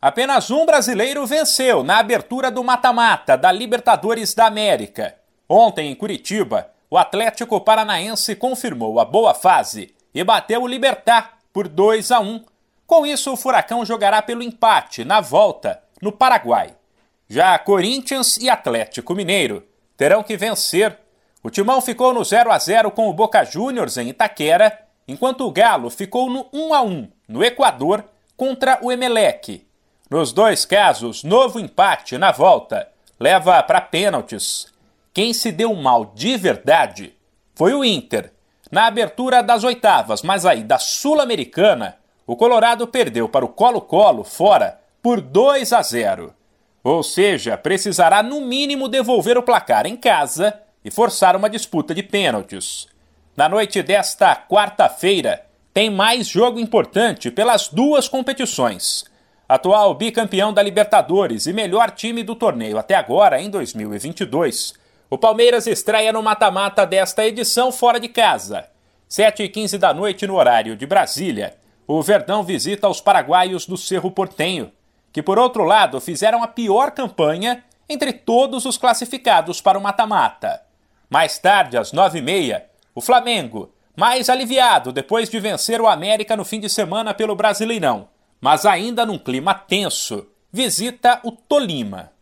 Apenas um brasileiro venceu na abertura do mata-mata da Libertadores da América. Ontem, em Curitiba, o Atlético Paranaense confirmou a boa fase e bateu o Libertar por 2 a 1. Com isso, o Furacão jogará pelo empate na volta, no Paraguai. Já Corinthians e Atlético Mineiro terão que vencer. O Timão ficou no 0 a 0 com o Boca Juniors em Itaquera, enquanto o Galo ficou no 1 a 1 no Equador contra o Emelec. Nos dois casos, novo empate na volta leva para pênaltis. Quem se deu mal de verdade foi o Inter. Na abertura das oitavas, mas aí da Sul-Americana, o Colorado perdeu para o Colo-Colo fora por 2 a 0. Ou seja, precisará no mínimo devolver o placar em casa e forçar uma disputa de pênaltis. Na noite desta quarta-feira, tem mais jogo importante pelas duas competições atual bicampeão da Libertadores e melhor time do torneio até agora em 2022. O Palmeiras estreia no mata-mata desta edição fora de casa. 7h15 da noite no horário de Brasília. O Verdão visita os paraguaios do Cerro Portenho, que por outro lado fizeram a pior campanha entre todos os classificados para o mata-mata. Mais tarde, às 9h30, o Flamengo, mais aliviado depois de vencer o América no fim de semana pelo Brasileirão, mas ainda num clima tenso, visita o Tolima.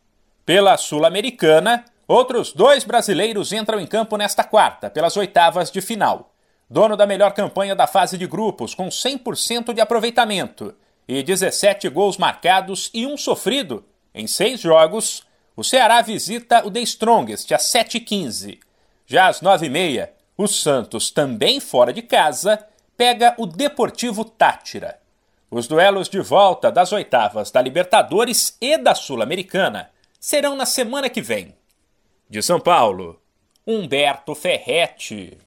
Pela Sul-Americana, outros dois brasileiros entram em campo nesta quarta, pelas oitavas de final. Dono da melhor campanha da fase de grupos, com 100% de aproveitamento e 17 gols marcados e um sofrido em seis jogos, o Ceará visita o The Strongest às 7h15. Já às 9h30, o Santos, também fora de casa, pega o Deportivo Tátira. Os duelos de volta das oitavas da Libertadores e da Sul-Americana serão na semana que vem. De São Paulo, Humberto Ferretti.